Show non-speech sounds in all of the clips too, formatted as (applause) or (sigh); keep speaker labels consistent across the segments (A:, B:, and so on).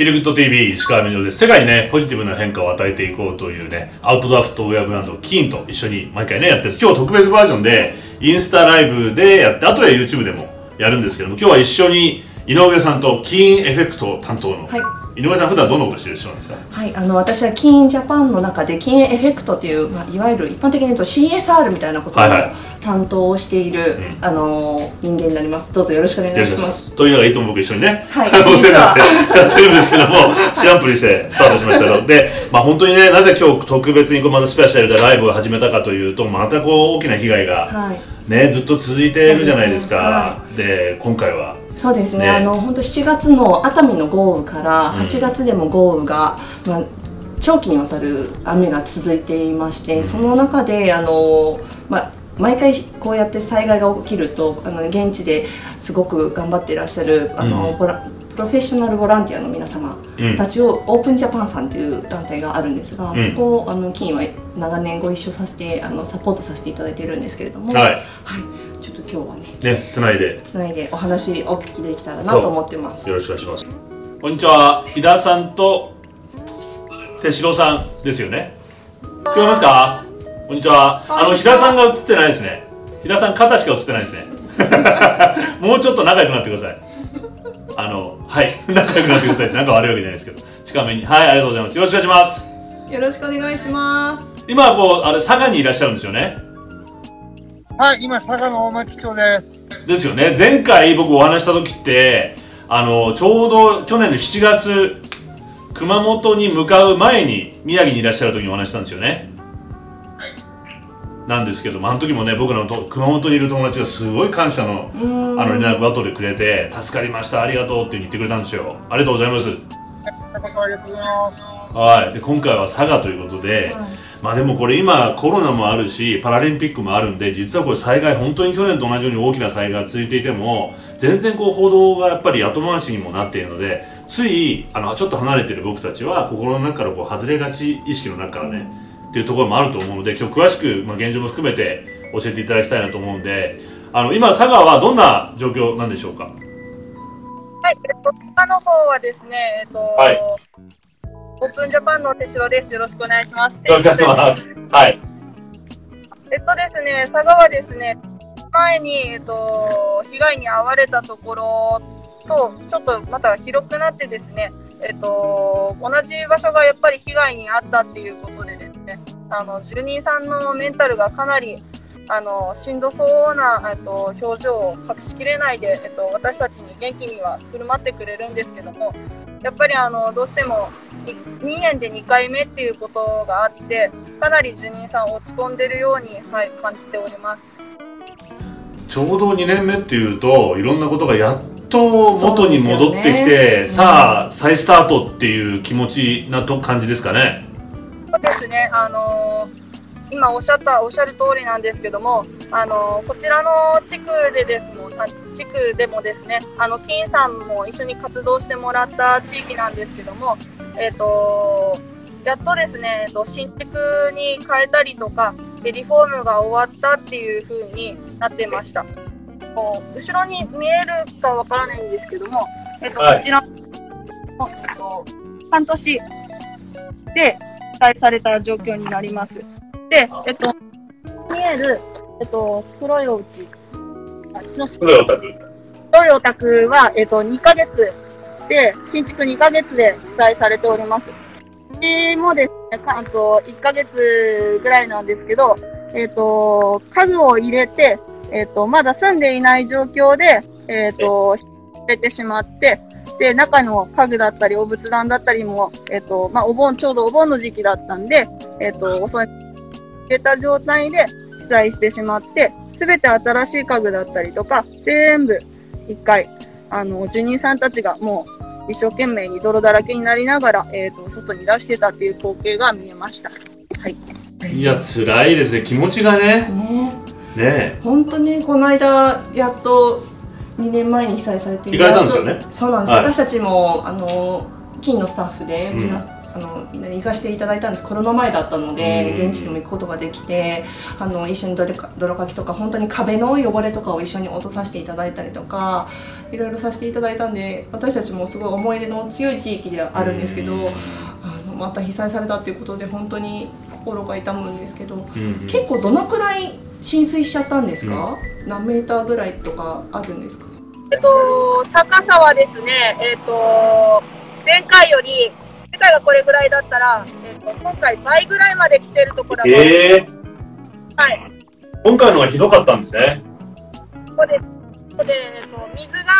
A: Feel Good TV 石川みのです。世界にねポジティブな変化を与えていこうというねアウトドアフットウェアブランドキーンと一緒に毎回ねやってる。今日特別バージョンでインスタライブでやってあとは YouTube でもやるんですけども今日は一緒に井上さんと KEEN Effect 担当の、
B: はい。
A: 井上さん普段どんなことしてる人なんですか？
B: はい、あの私はキーンジャパンの中で KEEN Effect という、まあ、いわゆる一般的に言うと CSR みたいなことを
A: はいはい。
B: 担当をしている、
A: うん。
B: あの人間になります。どうぞよろしくお願いします。
A: というのがいつも僕一緒にね、
B: はい。
A: お世話にやってるんですけども知らんぷりしてスタートしましたの。(laughs) で、まあ、本当にねなぜ今日特別にこうまたスペシャルでライブを始めたかというとまたこう大きな被害が、
B: はい。
A: ね、ずっと続いているじゃないですか。で今回は
B: そうですね。
A: ね。
B: あの本当7月の熱海の豪雨から
A: うん。
B: 8月でも豪雨が、まあ、長期にわたる雨が続いていまして、
A: うん。
B: その中であの、まあ、毎回こうやって災害が起きるとあの現地ですごく頑張っていらっしゃるあの、
A: うん。
B: ボラプロフェッショナルボランティアの皆様
A: うん
B: たちをオープンジャパンさんという団体があるんですが、
A: うん。
B: そこをあの金は長年ご一緒させてあのサポートさせていただいているんですけれども、
A: はい。
B: はい。ちょっと今日はね
A: ねつないで。
B: つないでお話お聞きできたらなと思ってます。
A: よろしくお願いします。こんにちは。飛田さんと手代さんですよね。聞こえますか？こんにちは。あの飛田さんが映ってないですね。飛田さん肩しか映ってないですね。(laughs) もうちょっと仲良くなってください。あのはい。仲良くなってください。なんか悪いわけじゃないですけど。近めに。はいありがとうございます。よろしくお願いします。
B: よろしくお願いします。
A: 今はこうあれ佐賀にいらっしゃるんですよね
C: はい、今、佐賀の大町町です。
A: ですよね。前回僕お話した時ってあのちょうど去年の7月熊本に向かう前に宮城にいらっしゃる時にお話したんですよね。なんですけどもあの時もね僕のと熊本にいる友達がすごい感謝のあの連絡を後でくれて助かりましたありがとうって言ってくれたんですよ。ありがとうございます。
C: こちらこそありがとうございます。
A: はい。で今回は佐賀ということで、
B: はい
A: まあでもこれ今コロナもあるしパラリンピックもあるんで実はこれ災害本当に去年と同じように大きな災害が続いていても全然こう報道がやっぱり後回しにもなっているのでついあのちょっと離れてる僕たちは心の中からこう外れがち意識の中からねっていうところもあると思うので今日詳しく、まあ、現状も含めて教えていただきたいなと思うんであの今佐賀はどんな状況なんでしょうか？
D: はい、の方はですね、えっと、
A: はい
D: オープンジャパンの手代です。よろしくお願いします。
A: よろしくお願いしますはい
D: えっとですね、佐賀はですね、前に、えっと、被害に遭われたところと、ちょっとまた広くなってですね、えっと、同じ場所がやっぱり被害に遭ったっていうことでですね、あの、住人さんのメンタルがかなり、あの、しんどそうな、えっと、表情を隠しきれないで、えっと、私たちに元気には振る舞ってくれるんですけども、やっぱりあの、どうしても、2年で2回目っていうことがあって、かなり住人さん落ち込んでるように、はい、感じております。
A: ちょうど2年目っていうといろんなことがやっと元に戻ってきて、
B: ね
A: さあ再スタートっていう気持ちなと感じですかね？
D: そうですね、あのー今おっしゃった、おっしゃる通りなんですけども、あのーこちらの地区でですも地区でもですね、あの、金さんも一緒に活動してもらった地域なんですけども、えっ、とやっとですね、えっと新築に変えたりとか、でリフォームが終わったっていう風になってました。後ろに見えるかわからないんですけども、えっと、
A: はい
D: こちらの、えっと、半年で被災された状況になります。で、えっと、見える、えっと、黒いお家、あの
A: それお宅。
D: 黒いお宅は、えっと、2ヶ月で、新築2ヶ月で被災されております。うちもですね、関東1ヶ月ぐらいなんですけど、えっと、家具を入れて、えっと、まだ住んでいない状況で、えっと、捨ててしまって、で、中の家具だったり、お仏壇だったりも、えっと、まあ、お盆、ちょうどお盆の時期だったんで、えっと、遅い、入れた状態で被災してしまって、すべて新しい家具だったりとか、全部、一回、あの、住人さんたちがもう、一生懸命に泥だらけになりながら、えっ、と、外に出してたっていう光景が見えました。はい。
A: いや辛いですね。気持ちがね。
B: ね。
A: ね
B: 本当にこの間やっと2年前に被災されて
A: 行かれたんですよね。
B: そうなんです、
A: はい。
B: 私たちもあの金のスタッフで
A: うん。
B: 皆あの行かせていただいたんです。コロナ前だったので
A: うん。
B: 現地にも行くことができてあの一緒に泥か泥かきとか本当に壁の汚れとかを一緒に落とさせていただいたりとかいろいろさせていただいたんで私たちもすごい思い入れの強い地域ではあるんですけどあのまた被災されたということで本当に心が痛むんですけど結構どのくらい浸水しちゃったんですか、何メーターぐらいとかあるんですか？
D: えっと、高さはですね、えっと、前回より、前回がこれぐらいだったら、えっと、今回倍ぐらいまで来てるところが、
A: ええ
D: はい。
A: 今回のがひどかったんですね。
D: ここで、ここで、えっと、水が、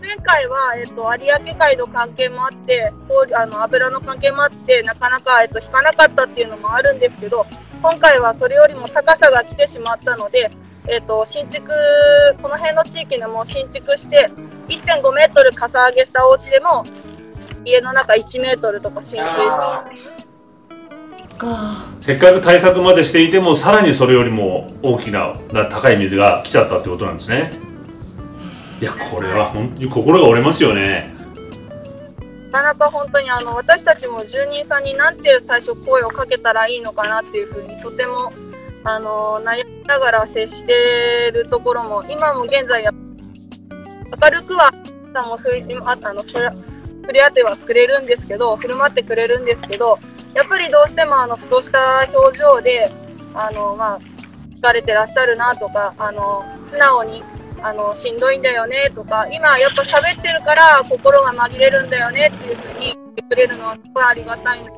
D: 前回は、えっと、有明海の関係もあって、こうあの、油の関係もあって、なかなか、えっと、引かなかったっていうのもあるんですけど、今回はそれよりも高さが来てしまったので、えっと、新築、この辺の地域でも新築して、1.5メートルかさ上げしたお家でも、家の中1メートルとか浸水して、
B: か。
A: せっかく対策までしていてもさらにそれよりも大きなな高い水が来ちゃったってことなんですね。いやこれは本当に心が折れますよね。
D: なかなか本当にあの私たちも住人さんになんて最初声をかけたらいいのかなっていうふうにとてもあの悩みながら接しているところも今も現在や明るくはさんもふああの触れ合ってはくれるんですけど振る舞ってくれるんですけどやっぱりどうしてもあのふとした表情であのまあ疲れてらっしゃるなとかあの素直にあのしんどいんだよねとか今やっぱ喋ってるから心が紛れるんだよねっていうふうに言ってくれるのはすごいありがたいな。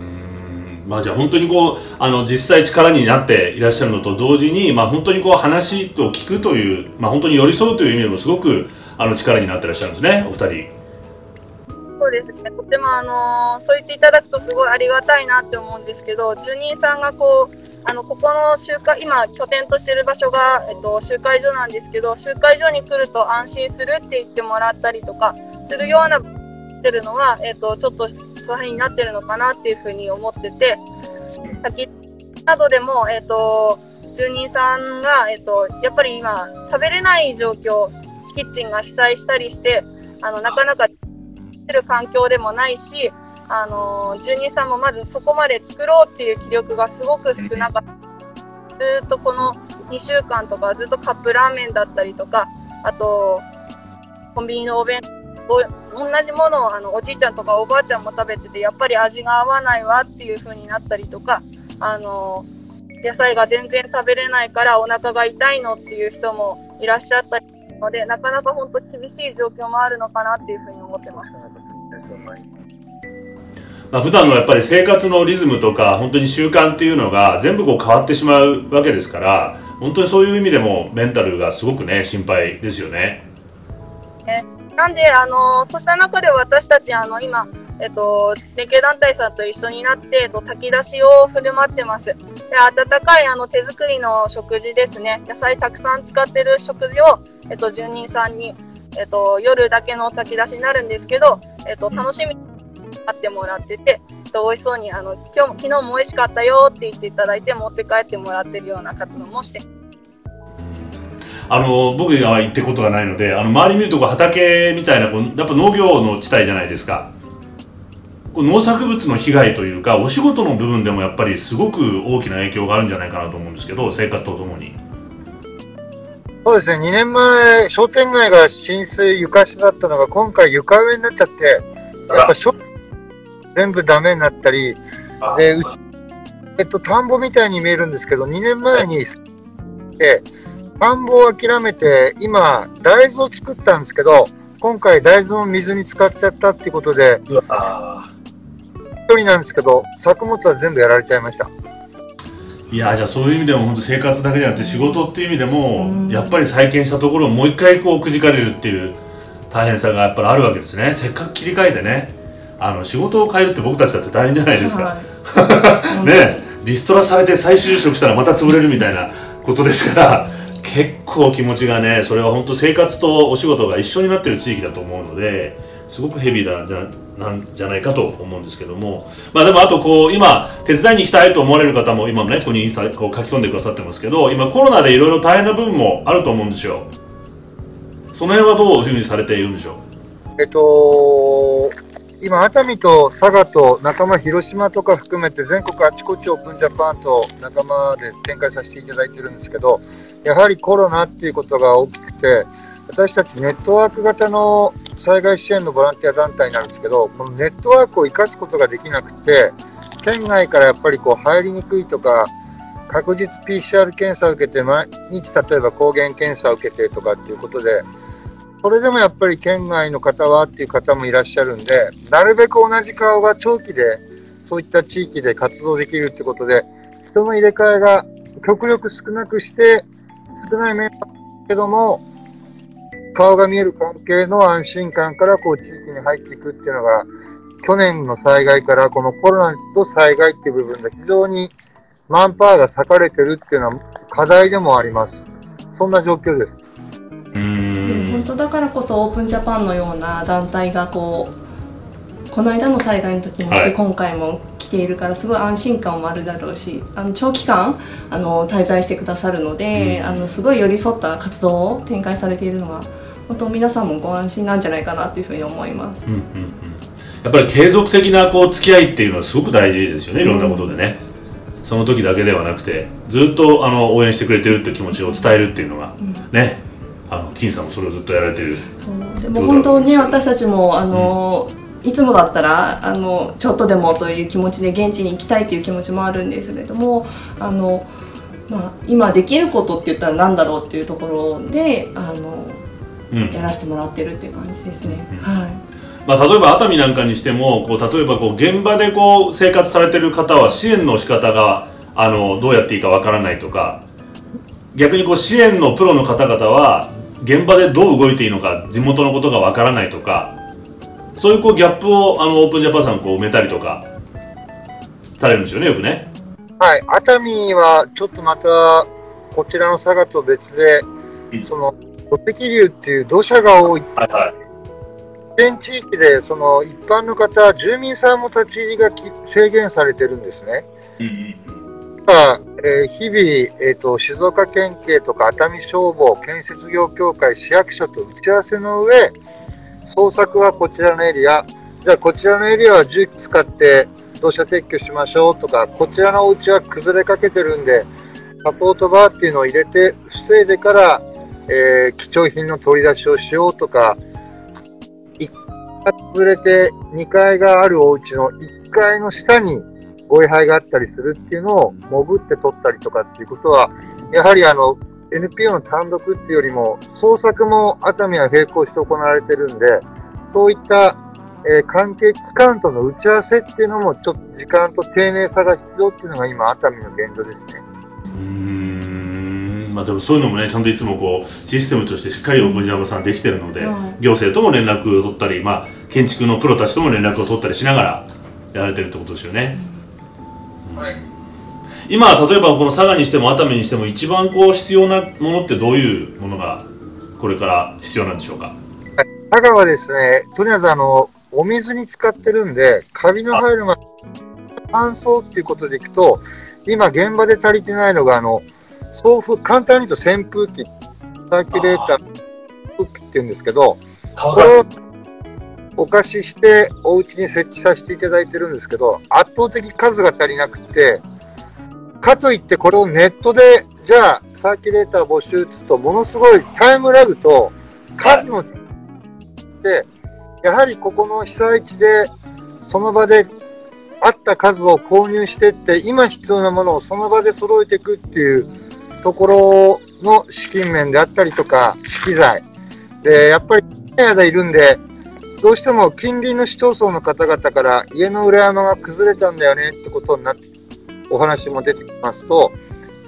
A: うんまあじゃあ本当にこうあの実際力になっていらっしゃるのと同時にまあ本当にこう話を聞くというまあ本当に寄り添うという意味でもすごくあの力になっていらっしゃるんですねお二人。
D: そうですね、とても、あのそう言っていただくとすごいありがたいなって思うんですけど、住人さんがこう、あのここの集会、今、拠点としている場所が、えっと、集会所なんですけど、集会所に来ると安心するって言ってもらったりとか、するような、ってるのは、えっと、ちょっと、そのになってるのかなっていうふうに思ってて、先などでも、えっと、住人さんが、えっと、やっぱり今、食べれない状況、キッチンが被災したりして、あの、なかなかる環境でもないし、あの住人さんもまずそこまで作ろうっていう気力がすごく少なかった。ずっとこの2週間とかずっとカップラーメンだったりとか、あと、コンビニのお弁当、同じものをあのおじいちゃんとかおばあちゃんも食べてて、やっぱり味が合わないわっていう風になったりとか、あの、野菜が全然食べれないからお腹が痛いのっていう人もいらっしゃったりので、なかなか本当厳しい状況もあるのかなっていうふうに思ってます。
A: まあ普段のやっぱり生活のリズムとか本当に習慣っていうのが全部こう変わってしまうわけですから本当にそういう意味でもメンタルがすごくね心配ですよね。
D: なんで、あの、そうした中で私たち、あの、今、えっと、連携団体さんと一緒になって、えっと、炊き出しを振る舞ってます。で、温かい、あの、手作りの食事ですね。野菜たくさん使ってる食事を、えっと、住人さんに、えっと、夜だけの炊き出しになるんですけど、えっと、楽しみに買ってもらってて、えっと、美味しそうに、あの、今日も、昨日も美味しかったよって言っていただいて、持って帰ってもらってるような活動もして。
A: あの僕が行ってことがないのであの周り見るとこう畑みたいなこうやっぱ農業の地帯じゃないですか。こう農作物の被害というかお仕事の部分でもやっぱりすごく大きな影響があるんじゃないかなと思うんですけど生活とともに
C: そうですね、2年前、商店街が浸水床下だったのが、今回床上になっちゃって、やっぱ商全部ダメになったり、で、うちえっと、田んぼみたいに見えるんですけど、2年前に、で、田んぼを諦めて、今、大豆を作ったんですけど、今回大豆を水に使っちゃったっていうことで、一人なんですけど、作物は全部やられちゃいました。
A: いやじゃあそういう意味でも本当生活だけじゃなくて仕事っていう意味でも
B: うん。
A: やっぱり再建したところをもう一回こうくじかれるっていう大変さがやっぱりあるわけですね。せっかく切り替えてねあの仕事を変えるって僕たちだって大変じゃないですか、
B: はい。(laughs)
A: ねリストラされて再就職したらまた潰れるみたいなことですから結構気持ちがねそれは本当生活とお仕事が一緒になってる地域だと思うのですごくヘビーなんじゃなんじゃないかと思うんですけども。まあでもあとこう今手伝いに行きたいと思われる方も今もねここにインスタこう書き込んでくださってますけど今コロナでいろいろ大変な部分もあると思うんですよ。その辺はどういうふうにされているんでしょう？
C: えっと、今、熱海と佐賀と仲間、広島とか含めて全国あちこちオープンジャパンと仲間で展開させていただいてるんですけど、やはりコロナっていうことが大きくて、私たちネットワーク型の災害支援のボランティア団体なんですけど、このネットワークを生かすことができなくて、県外からやっぱりこう入りにくいとか、確実 PCR 検査を受けて、毎日例えば抗原検査を受けてとかっていうことで、それでもやっぱり県外の方はっていう方もいらっしゃるんで、なるべく同じ顔が長期で、そういった地域で活動できるってことで、人の入れ替えが極力少なくして、少ない面だけども、顔が見える関係の安心感からこう地域に入っていくっていうのが、去年の災害からこのコロナと災害っていう部分で非常にマンパワーが割かれてるっていうのは課題でもあります。そんな状況です。
B: 本当だからこそオープンジャパンのような団体がこうこの間の災害の時も、
A: はい
B: 今回も来ているからすごい安心感もあるだろうしあの長期間あの滞在してくださるので、
A: うん
B: あのすごい寄り添った活動を展開されているのは本当皆さんもご安心なんじゃないかなというふうに思います。
A: うんうんうん。やっぱり継続的なこう付き合いっていうのはすごく大事ですよねいろんなことでね、その時だけではなくてずっとあの応援してくれてるって気持ちを伝えるっていうのが
B: うん。
A: ね。あの金さんもそれをずっとやられてる。
B: そう。でも本当ね私たちもあの、いつもだったらあのちょっとでもという気持ちで現地に行きたいという気持ちもあるんですけれどもあの、まあ、今できることって言ったら何だろうっていうところであの
A: うん
B: やらせてもらってるっていう感じですね。
A: うん。
B: はい。
A: まあ、例えば熱海なんかにしてもこう例えばこう現場でこう生活されてる方は支援の仕方があのどうやっていいかわからないとか逆にこう支援のプロの方々は現場でどう動いていいのか地元のことがわからないとかそういうこうギャップをあのオープンジャパンさんこう埋めたりとかされるんですよねよくね。
C: はい、熱海はちょっとまた、こちらの佐賀と別で
A: うん、
C: その土石流っていう土砂が多い。
A: はいはい。
C: 全地域で、その一般の方、住民さんも立ち入りがき制限されてるんですね。ただえー日々、えーと、静岡県警とか熱海消防、建設業協会、市役所と打ち合わせの上、捜索はこちらのエリア、じゃあこちらのエリアは重機使って土砂撤去しましょうとか、こちらのお家は崩れかけてるんで、サポートバーっていうのを入れて、防いでから、えー貴重品の取り出しをしようとか、1階崩れて2階があるお家の1階の下にご位牌があったりするっていうのを潜って取ったりとかっていうことは、やはりあの、NPO の単独っていうよりも、捜索も熱海は並行して行われてるんで、そういった、えー関係機関との打ち合わせっていうのも、ちょっと時間と丁寧さが必要っていうのが今、熱海の現状ですね。
A: まあでもそういうのもねちゃんといつもこうシステムとしてしっかりオープンジャパンさんできてるので、
B: はい。
A: 行政とも連絡を取ったり、まあ、建築のプロたちとも連絡を取ったりしながらやられてるってことですよね。今例えばこの佐賀にしても熱海にしても一番こう必要なものってどういうものがこれから必要なんでしょうか？
C: 佐賀はですね、とりあえずあの、お水に使ってるんで、カビの入るまで乾燥っていうことでいくと、今現場で足りてないのが、あの、送風、簡単に言うと扇風機、サーキュレーター、空気っていうんですけど、これをお貸ししてお家に設置させていただいてるんですけど、圧倒的数が足りなくて、かといってこれをネットで、じゃあサーキュレーター募集打つと、ものすごいタイムラグと数の、で、やはりここの被災地で、その場であった数を購入してって、今必要なものをその場で揃えていくっていうところの資金面であったりとか、資機材。で、やっぱり、長い間いるんで、どうしても近隣の市町村の方々から家の裏山が崩れたんだよねってことになって、お話も出てきますと、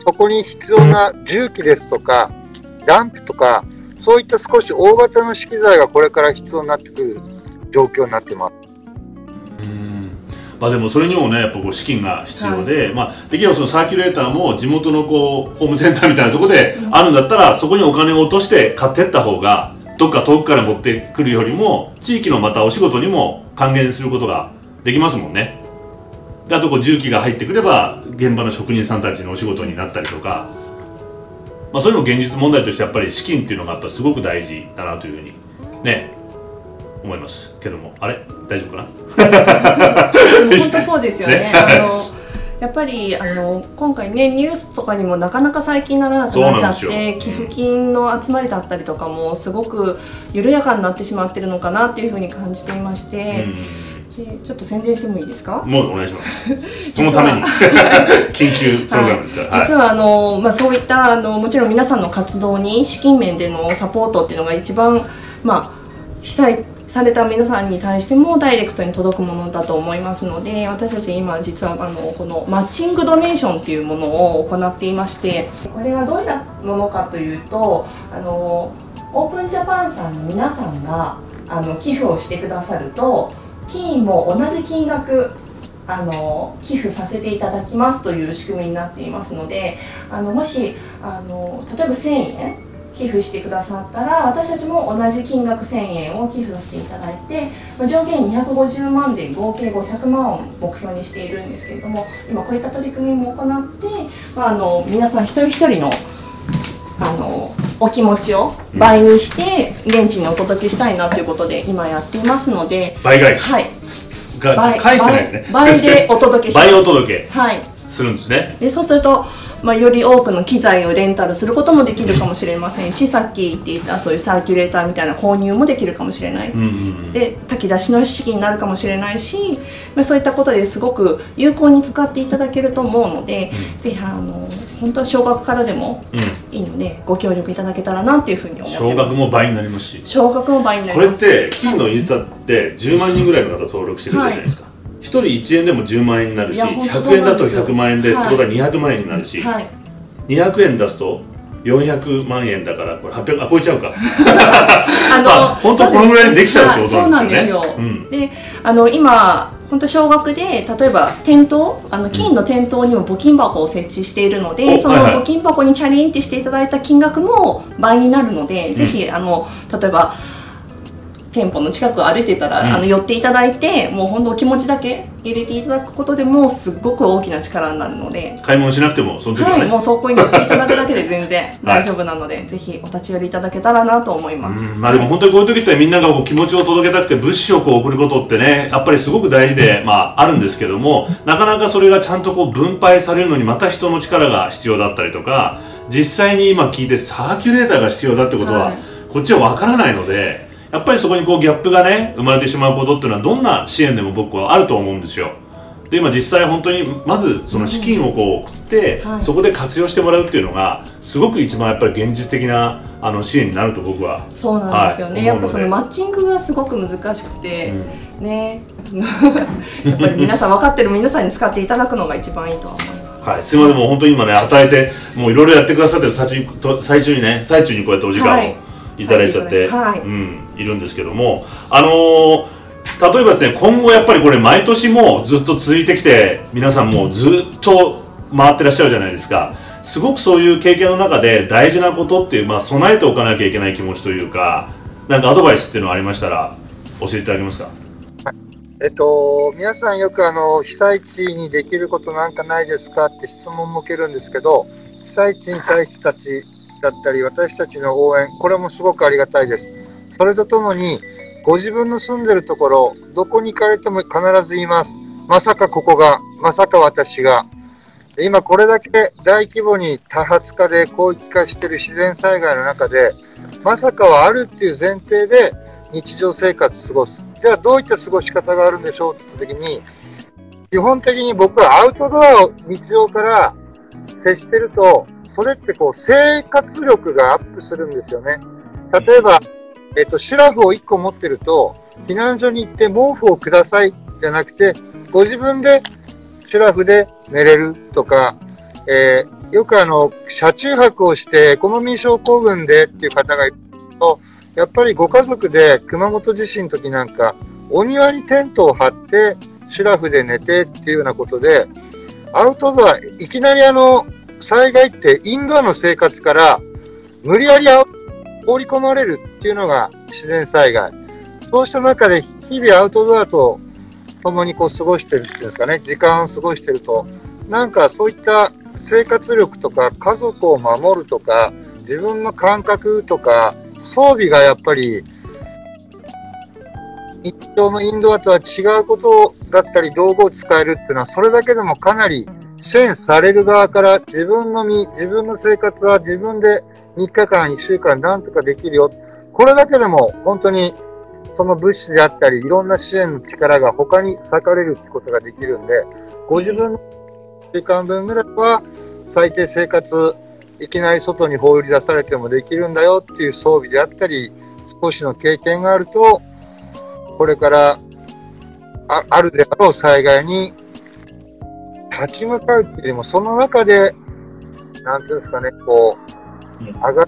C: そこに必要な重機ですとか、ダンプとか、そういった少し大型の資機材がこれから必要になってくる状況になってます。
A: うんまあでもそれにもねやっぱこう資金が必要で、まあできればそのサーキュレーターも地元のこうホームセンターみたいなところであるんだったら、そこにお金を落として買ってった方がどっか遠くから持ってくるよりも地域のまたお仕事にも還元することができますもんね。であとこう重機が入ってくれば現場の職人さんたちのお仕事になったりとか、まあ、そういうのも現実問題としてやっぱり資金っていうのがやっぱすごく大事だなというふうにね思います。けども。あれ？大丈夫かな？(laughs)
B: 本当そうですよね。
A: ね。
B: あのやっぱりあの今回ねニュースとかにもなかなか最近ならなくなっちゃって寄付金の集まりだったりとかもすごく緩やかになってしまってるのかなっていうふうに感じていまして、でちょっと宣伝してもいいですか？
A: うんもうお願いします。そのために緊急プログラムですから、(laughs) はい。
B: 実はあの、まあ、そういったあのもちろん皆さんの活動に資金面でのサポートっていうのが一番、まあ、被災された皆さんに対してもダイレクトに届くものだと思いますので私たち今実はあのこのマッチングドネーションっていうものを行っていましてこれはどういったものかというとあのオープンジャパンさんの皆さんがあの寄付をしてくださると金員も同じ金額あの寄付させていただきますという仕組みになっていますのであのもしあの例えば1000円寄付してくださったら私たちも同じ金額1000円を寄付させていただいてまあ上限250万で合計500万を目標にしているんですけれども今こういった取り組みも行って、まあ、あの皆さん一人一人のあのお気持ちを倍にして現地にお届けしたいなということで今やっていますので、
A: 倍返し。
B: はい、
A: が
B: 倍
A: 返してないね。
B: 倍倍でお届けします。(laughs)
A: 倍お届け
B: はい。
A: するんですね。
B: でそうすると、まあ、より多くの機材をレンタルすることもできるかもしれませんしさっき言っていたそういうサーキュレーターみたいな購入もできるかもしれない、
A: うんうんうん。
B: で炊き出しの資金になるかもしれないし、まあ、そういったことですごく有効に使っていただけると思うので、ぜひあの本当は少額からでも
A: うんうん
B: いいのでご協力いただけたらなというふうに思ってます。
A: 少額も倍になりますし
B: 少額も倍にな
A: これっ
B: ります
A: て金のインスタって10万人ぐらいの方登録してくれてるじゃないですか、1人1円でも10万円になるし
B: いや本当
A: 100円だと
B: そうなんですよ。
A: 100万円で、ってことは200万円になるし、
B: はい。
A: 200円出すと400万円だからこれ800あ超えちゃうか。
B: あ (laughs)
A: あ本当このぐらいでできちゃうってこと
B: そう
A: なんですよね。
B: はいそうなんであの今本当少額で例えば店頭あの金の店頭にも募金箱を設置しているので、その
A: おはいはい。
B: 募金箱にチャレンジしていただいた金額も倍になるので、
A: ん。
B: ぜひあの例えば店舗の近くを歩いてたら、
A: うん。
B: あの寄っていただいてもう本当お気持ちだけ入れていただくことでもすっごく大きな力になるので。
A: 買い物しなくてもその時はね、
B: はい、もうそこに乗っていただくだけで全然 (laughs) 大丈夫なので、ぜひお立ち寄りいただけたらなと思います。
A: うんまあでも本当にこういう時ってみんながこう気持ちを届けたくて物資をこう送ることってねやっぱりすごく大事で、まあ、あるんですけどもなかなかそれがちゃんとこう分配されるのにまた人の力が必要だったりとか実際に今聞いてサーキュレーターが必要だってことは、
B: はい。
A: こっちは分からないのでやっぱりそこにこうギャップがね生まれてしまうことっていうのはどんな支援でも僕はあると思うんですよ。で今実際本当にまずその資金をこう送って、
B: はい。
A: そこで活用してもらうっていうのがすごく一番やっぱり現実的なあの支援になると僕は
B: そうなんですよね、
A: はい
B: やっぱそのマッチングがすごく難しくて、
A: うん。
B: ね。(laughs) やっぱり皆さん分かってる皆さんに使っていただくのが一番いいとは思います。
A: はい、すみません、もう本当に今ね、与えて、もういろいろやってくださってる最中最中にね、最中にこうやってお時間を
B: はい。
A: いただいちゃって、
B: はい。
A: うん、いるんですけども、あのー例えばですね、今後やっぱりこれ、毎年もずっと続いてきて、皆さんもずっと回ってらっしゃるじゃないですか。すごくそういう経験の中で大事なことっていう、まあ、備えておかなきゃいけない気持ちというか、なんかアドバイスっていうのありましたら、教えていただけますか？
C: えっと、皆さんよくあの被災地にできることなんかないですかって質問も受けるんですけど、被災地に対してたちだったり、私たちの応援、これもすごくありがたいです。それとともに、ご自分の住んでるところ、どこに行かれても必ず言います。まさかここが、まさか私が。今これだけ大規模に多発化で広域化している自然災害の中で、まさかはあるっていう前提で日常生活過ごす。じゃあどういった過ごし方があるんでしょうって言った時に、基本的に僕はアウトドアを日常から接してると、それってこう生活力がアップするんですよね。例えば、えっと、シュラフを1個持ってると、避難所に行って毛布をくださいじゃなくて、ご自分でシュラフで寝れるとか、えーよくあの、車中泊をしてエコノミー症候群でっていう方がいると、やっぱりご家族で熊本地震の時なんか、お庭にテントを張って、シュラフで寝てっていうようなことで、アウトドア、いきなりあの、災害ってインドアの生活から、無理やりあ放り込まれるっていうのが自然災害。そうした中で、日々アウトドアと共にこう過ごしてるっていうんですかね、時間を過ごしてると、なんかそういった生活力とか家族を守るとか、自分の感覚とか、装備がやっぱり日常のインドアとは違うことだったり道具を使えるっていうのは、それだけでもかなり支援される側から自分の身、自分の生活は自分で3日間、1週間なんとかできるよ。これだけでも本当にその物資であったり、いろんな支援の力が他に割かれるってことができるんで、ご自分の1週間分ぐらいは最低生活、いきなり外に放り出されてもできるんだよっていう装備であったり、少しの経験があると、これからああるであろう災害に立ち向かうっていうよりも、その中で、なんていうんですかね、こう、上が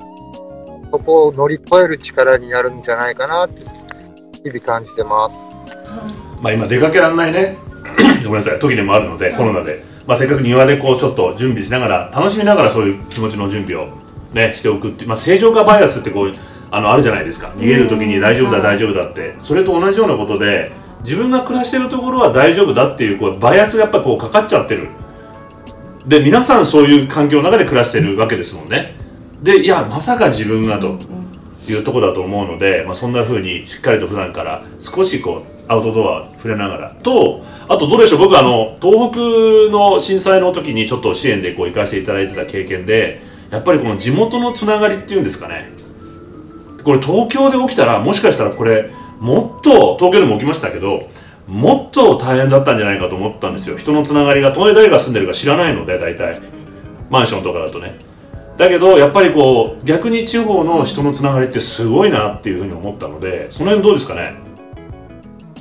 C: そこを乗り越える力になるんじゃないかなって、日々感じてます。
A: まあ今出かけられないね。(clears throat) ごめんなさい。時でもあるのでコロナで、まあ、せっかく庭でこうちょっと準備しながら楽しみながらそういう気持ちの準備をねしておくっていう、まあ、正常化バイアスってこうあのあるじゃないですか。逃げる時に大丈夫だ
B: うん
A: 大丈夫だって。それと同じようなことで自分が暮らしてるところは大丈夫だっていうこうバイアスがやっぱこうかかっちゃってる。で皆さんそういう環境の中で暮らしてるわけですもんねでいやまさか自分がというところだと思うので、まあ、そんな風にしっかりと普段から少しこうアウトドア触れながらとあとどうでしょう僕あの東北の震災の時にちょっと支援でこう行かせていただいてた経験でやっぱりこの地元のつながりっていうんですかね。これ東京で起きたらもしかしたらこれもっと東京でも起きましたけどもっと大変だったんじゃないかと思ったんですよ。人のつながりが当然誰が住んでるか知らないので大体。マンションとかだとね。だけどやっぱりこう逆に地方の人のつながりってすごいなっていうふうに思ったのでその辺どうですかね？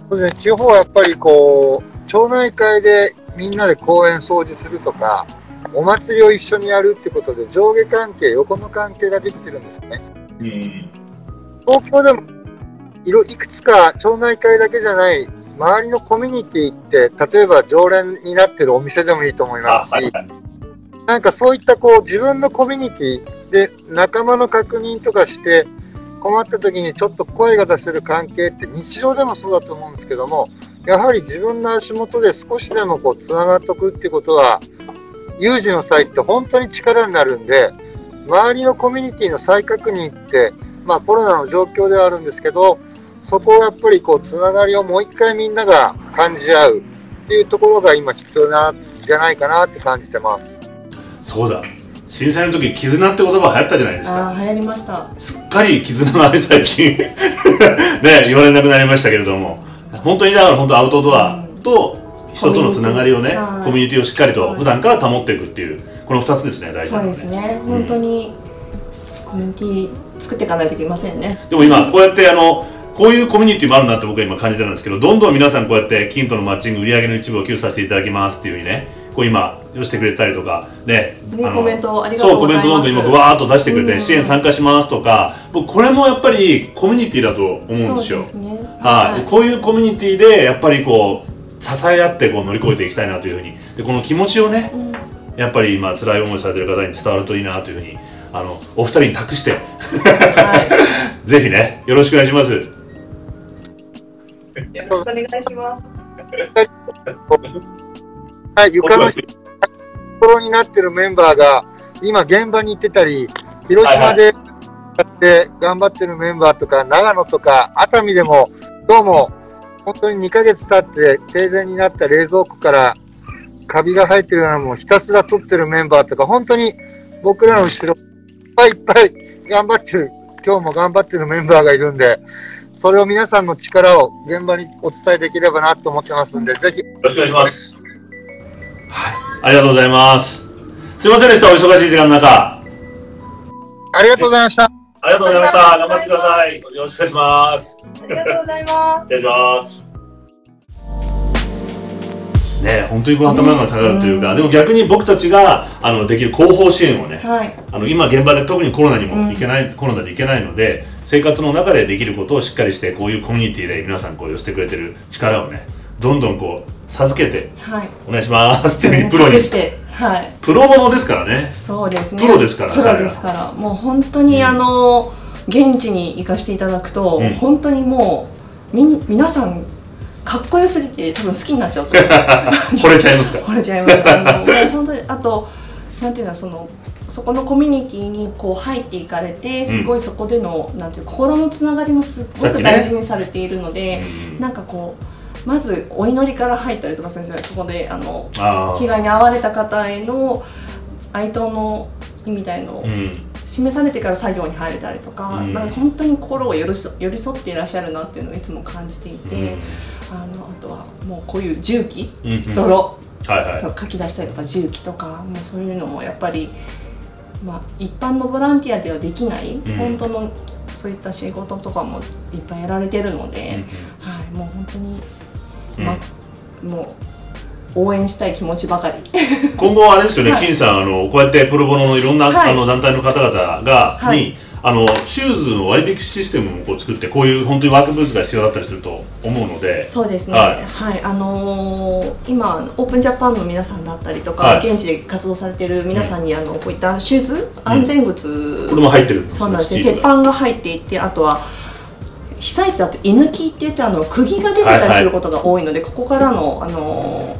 C: そうですね、地方はやっぱりこう、町内会でみんなで公園掃除するとか、お祭りを一緒にやるってことで上下関係、横の関係ができてるんですね。
A: うん。
C: 東京でもいろいくつか町内会だけじゃない周りのコミュニティって例えば常連になってるお店でもいいと思いますし、なんかそういったこう自分のコミュニティで仲間の確認とかして困った時にちょっと声が出せる関係って日常でもそうだと思うんですけどもやはり自分の足元で少しでもこうつながっておくってことは有事の際って本当に力になるんで周りのコミュニティの再確認ってまあコロナの状況ではあるんですけどそこをやっぱりこうつながりをもう一回みんなが感じ合うっていうところが今必要なんじゃないかなって感じてます。
A: そうだ。震災の時絆って言葉流行ったじゃないですか。
B: ああ流行りました。
A: すっかり絆がね最近。(laughs) ね言われなくなりましたけれども。本当にだから本当アウトドアと人とのつながりをね
B: はい。
A: コミュニティをしっかりと普段から保っていくっていうこの2つですね大事な
B: そうですね。本当にコミュニティ作っていかないといけませんね。
A: でも今こうやってあのこういうコミュニティもあるなって僕は今感じてるんですけどどんどん皆さんこうやって金とのマッチング売り上げの一部を寄付させていただきますっていうふうにねこう今寄せてくれたりとかね
B: ね
A: あの
B: コメントありがと
A: そううコ
B: ございます。
A: メントどんどん今ブワーッと出してくれて
B: うん。
A: 支援参加しますとか僕これもやっぱりコミュニティだと思うんですよ。はい、でこういうコミュニティでやっぱりこう支え合ってこう乗り越えていきたいなというふうに。でこの気持ちをね
B: うん。
A: やっぱり今辛い思いされてる方に伝わるといいなというふうにあのお二人に託して。
B: はい。(laughs)
A: ぜひねよろしくお願いします。
B: よろしくお願いします (laughs)
C: はい、床のところになってるメンバーが今現場に行ってたり、広島でやって頑張ってるメンバーとか、長野とか熱海でもどうも本当に2ヶ月経って停電になった冷蔵庫からカビが生えてるようなものをひたすら取ってるメンバーとか、本当に僕らの後ろいっぱいいっぱい頑張ってる、今日も頑張ってるメンバーがいるんで、それを皆さんの力を現場にお伝えできればなと思ってますんで、ぜひ。
A: よろしくお願いしますはい。ありがとうございます。すいませんでした。お忙しい時間の中。
C: ありがとうございました。
A: ありがとうございました。頑張ってください。よろしくお願いします。
B: ありがとうございます。
A: 失礼します。ね本当にこの頭が下がるというか、でも逆に僕たちがあのできる後方支援をね
B: はい。
A: あの今現場で特にコロナにもいけない、コロナでいけないので生活の中でできることをしっかりしてこういうコミュニティで皆さんこう寄せてくれてる力をねどんどんこう授けて
B: はい。
A: お願いします。って (laughs) プロに。
B: 託してはい。
A: プロボノですからね。
B: そうですね。
A: プロですから
B: プロですから。もう本当に
A: うん。
B: あの現地に行かせていただくと、
A: うん。
B: 本当にもうみん皆さんかっこよすぎて多分好きになっちゃうと (laughs)
A: 惚れちゃいますか。ら (laughs)
B: 惚れちゃいます。あのもう本当にあとなんていうのそのそこのコミュニティにこう入っていかれてすごいそこでの、なんていう心のつながりもすっごく大事にされているので、
A: うん。
B: なんかこうまずお祈りから入ったりとか先生そこであの
A: あ
B: 被害に遭われた方への哀悼の意みたいのを示されてから作業に入れたりとか,、
A: うん。
B: なんか本当に心を寄り添寄り添っていらっしゃるなっていうのをいつも感じていて、
A: うん。
B: あのあとはもうこういう重機
A: うんうん。
B: 泥、
A: はいはい。
B: 書き出したりとか重機とかもうそういうのもやっぱり、まあ、一般のボランティアではできない、
A: ん。
B: 本当のそういった仕事とかもいっぱいやられてるの
A: うん
B: で、はい、もう本当に、
A: うん
B: まもう応援したい気持ちばかり。(laughs)
A: 今後はあれですよね、
B: はい。
A: 金さんあのこうやってプロボノのいろんな、
B: はい。
A: あの団体の方々が、
B: はい。
A: にあのシューズの割引システムもこう作ってこういう本当にワークブーツが必要だったりすると思うので。
B: そうですね、
A: は
B: はい。いあのー今オープンジャパンの皆さんだったりとか、
A: はい。
B: 現地で活動されている皆さんに、あのこういったシューズ安全靴、
A: これも入ってるんです
B: そうなんですね。鉄板が入っていてあとは被災地だと居抜きって言ってあの釘が出てたりすることが多いので、ここからのあの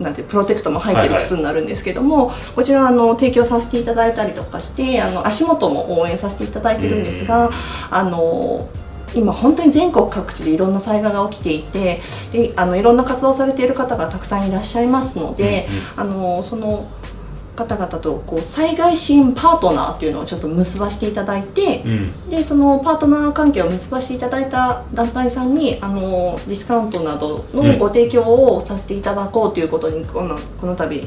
B: なんていうプロテクトも入ってる
A: はいはい。
B: 靴になるんですけども、こちらあの提供させていただいたりとかしてあの足元も応援させていただいてるんですが、あの今本当に全国各地でいろんな災害が起きていてであのいろんな活動されている方がたくさんいらっしゃいますので、あのその方々とこう災害支援パートナーっていうのをちょっと結ばしていただいて
A: うん。うん
B: でそのパートナー関係を結ばしていただいた団体さんにあのディスカウントなどのご提供をさせていただこうということにこのこの度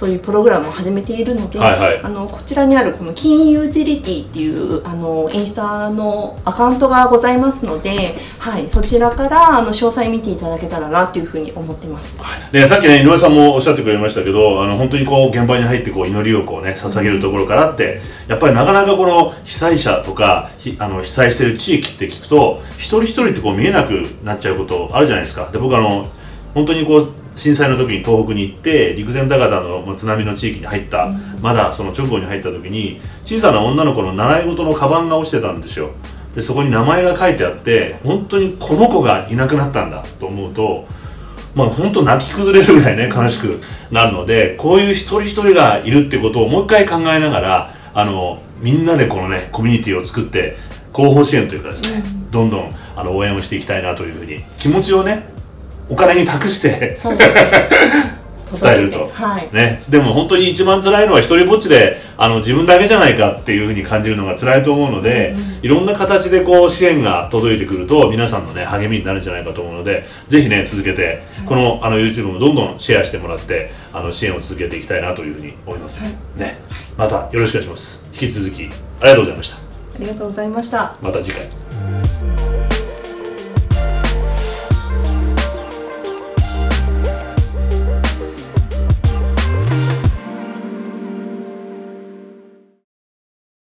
B: そういうプログラムを始めているので、
A: はいはい
B: あのこちらにあるこの金ユーティリティっていうあのインスタのアカウントがございますので、はい、そちらからあの詳細見ていただけたらなというふうに思ってます。
A: でさっきね井上さんもおっしゃってくれましたけどあの本当にこう現場に入ってこう祈りをこうね捧げるところからってやっぱりなかなかこの被災者とかひあの被災してる地域って聞くと一人一人ってこう見えなくなっちゃうことあるじゃないですかで僕あの本当にこう震災の時に東北に行って陸前高田のまあ津波の地域に入った、まだその直後に入った時に小さな女の子の習い事のカバンが落ちてたんですよ。でそこに名前が書いてあって本当にこの子がいなくなったんだと思うとまあ本当泣き崩れるぐらいね悲しくなるのでこういう一人一人がいるってことをもう一回考えながらあのみんなでこのねコミュニティを作って後方支援というかですね、どんどんあの応援をしていきたいなというふうに気持ちをねお金に託して伝えると。
B: はい。
A: ね、でも本当に一番辛いのは一人ぼっちであの自分だけじゃないかっていうふうに感じるのが辛いと思うので、いろんな形でこう支援が届いてくると皆さんの、ね、励みになるんじゃないかと思うのでぜひね続けてこのあの YouTube もどんどんシェアしてもらってあの支援を続けていきたいなというふうに思います、ね、またよろしくお願いします。引き続きありがとうございました。
B: ありがとうございました。
A: また次回